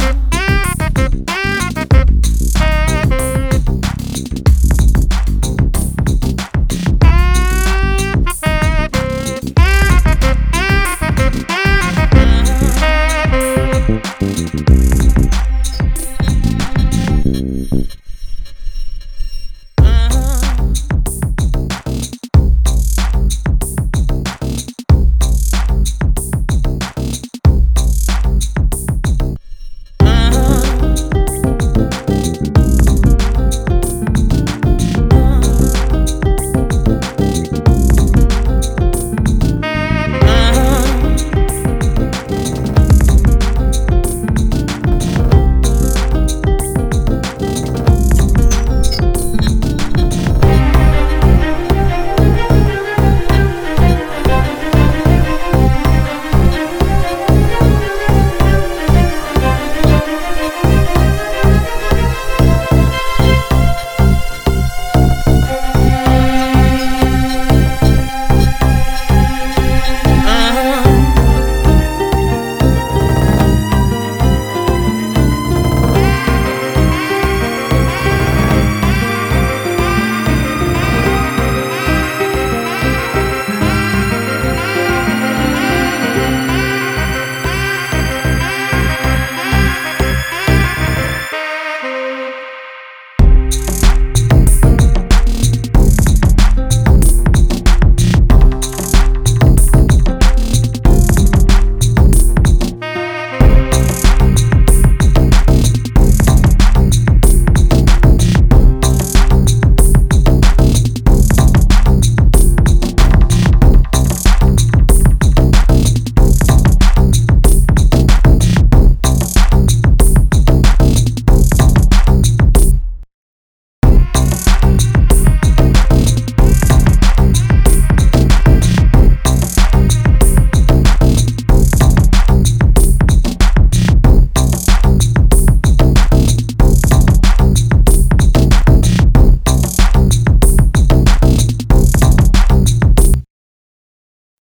love.